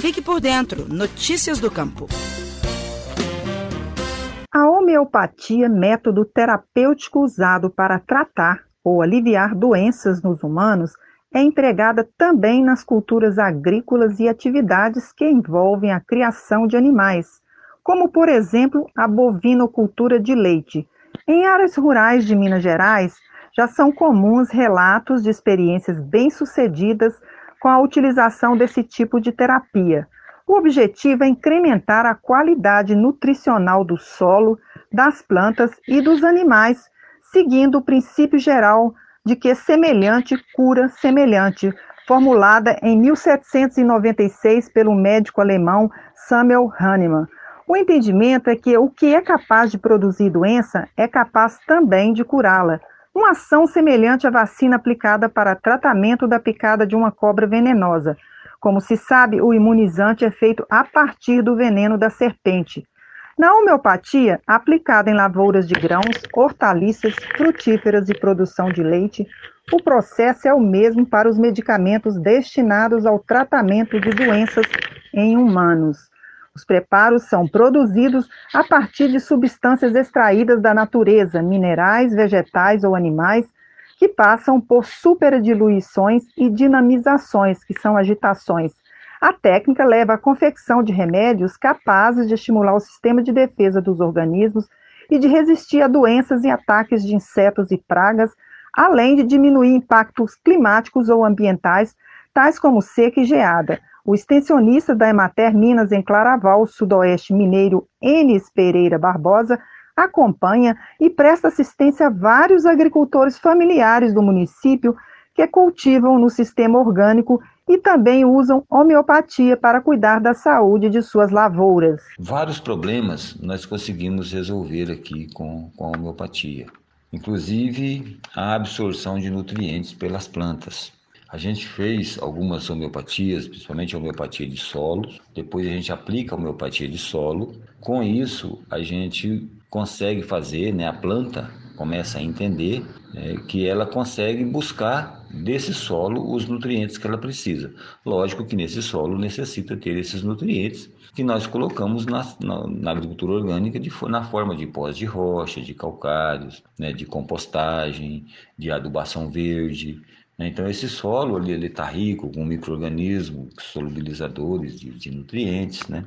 Fique por dentro. Notícias do Campo. A homeopatia, método terapêutico usado para tratar ou aliviar doenças nos humanos, é empregada também nas culturas agrícolas e atividades que envolvem a criação de animais, como, por exemplo, a bovinocultura de leite. Em áreas rurais de Minas Gerais, já são comuns relatos de experiências bem-sucedidas com a utilização desse tipo de terapia. O objetivo é incrementar a qualidade nutricional do solo, das plantas e dos animais, seguindo o princípio geral de que semelhante cura semelhante, formulada em 1796 pelo médico alemão Samuel Hahnemann. O entendimento é que o que é capaz de produzir doença é capaz também de curá-la. Uma ação semelhante à vacina aplicada para tratamento da picada de uma cobra venenosa. Como se sabe, o imunizante é feito a partir do veneno da serpente. Na homeopatia, aplicada em lavouras de grãos, hortaliças, frutíferas e produção de leite, o processo é o mesmo para os medicamentos destinados ao tratamento de doenças em humanos. Os preparos são produzidos a partir de substâncias extraídas da natureza, minerais, vegetais ou animais, que passam por superdiluições e dinamizações, que são agitações, a técnica leva à confecção de remédios capazes de estimular o sistema de defesa dos organismos e de resistir a doenças e ataques de insetos e pragas, além de diminuir impactos climáticos ou ambientais, tais como seca e geada. O extensionista da Emater Minas em Claraval, sudoeste mineiro Enes Pereira Barbosa, acompanha e presta assistência a vários agricultores familiares do município que cultivam no sistema orgânico e também usam homeopatia para cuidar da saúde de suas lavouras. Vários problemas nós conseguimos resolver aqui com, com a homeopatia, inclusive a absorção de nutrientes pelas plantas. A gente fez algumas homeopatias, principalmente homeopatia de solo, depois a gente aplica a homeopatia de solo. Com isso, a gente consegue fazer, né, a planta começa a entender é, que ela consegue buscar desse solo os nutrientes que ela precisa. Lógico que nesse solo necessita ter esses nutrientes que nós colocamos na, na, na agricultura orgânica de, na forma de pós de rocha, de calcários, né, de compostagem, de adubação verde. Né. Então esse solo ele está rico com micro-organismos solubilizadores de, de nutrientes, né?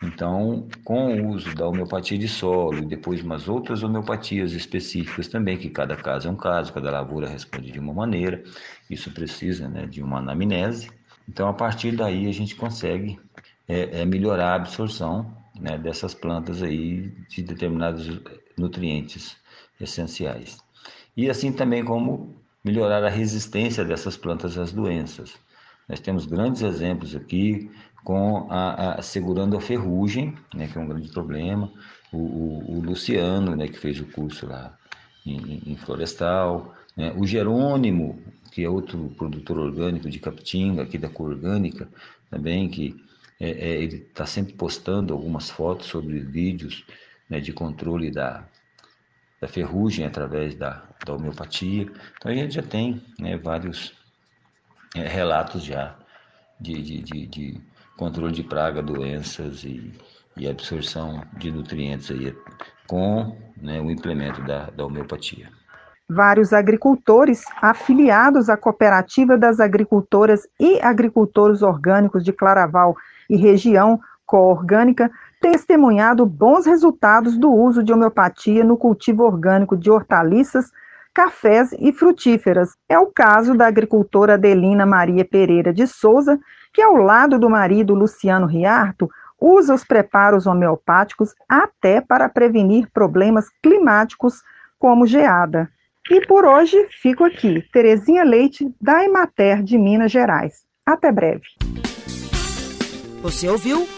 Então, com o uso da homeopatia de solo e depois umas outras homeopatias específicas também, que cada caso é um caso, cada lavoura responde de uma maneira, isso precisa né, de uma anamnese. Então, a partir daí, a gente consegue é, é melhorar a absorção né, dessas plantas aí de determinados nutrientes essenciais. E assim também como melhorar a resistência dessas plantas às doenças. Nós temos grandes exemplos aqui, com a, a, segurando a ferrugem, né, que é um grande problema. O, o, o Luciano, né, que fez o curso lá em, em Florestal, né, o Jerônimo, que é outro produtor orgânico de Capitinga, aqui da Cor Orgânica, também, que é, é, ele está sempre postando algumas fotos sobre vídeos né, de controle da, da ferrugem através da, da homeopatia. Então a gente já tem né, vários é, relatos já de, de, de, de controle de praga, doenças e, e absorção de nutrientes aí, com né, o implemento da, da homeopatia. Vários agricultores afiliados à Cooperativa das Agricultoras e Agricultores Orgânicos de Claraval e região co-orgânica testemunhado bons resultados do uso de homeopatia no cultivo orgânico de hortaliças, cafés e frutíferas. É o caso da agricultora Adelina Maria Pereira de Souza, que ao lado do marido Luciano Riarto, usa os preparos homeopáticos até para prevenir problemas climáticos como geada. E por hoje fico aqui, Terezinha Leite, da Emater de Minas Gerais. Até breve. Você ouviu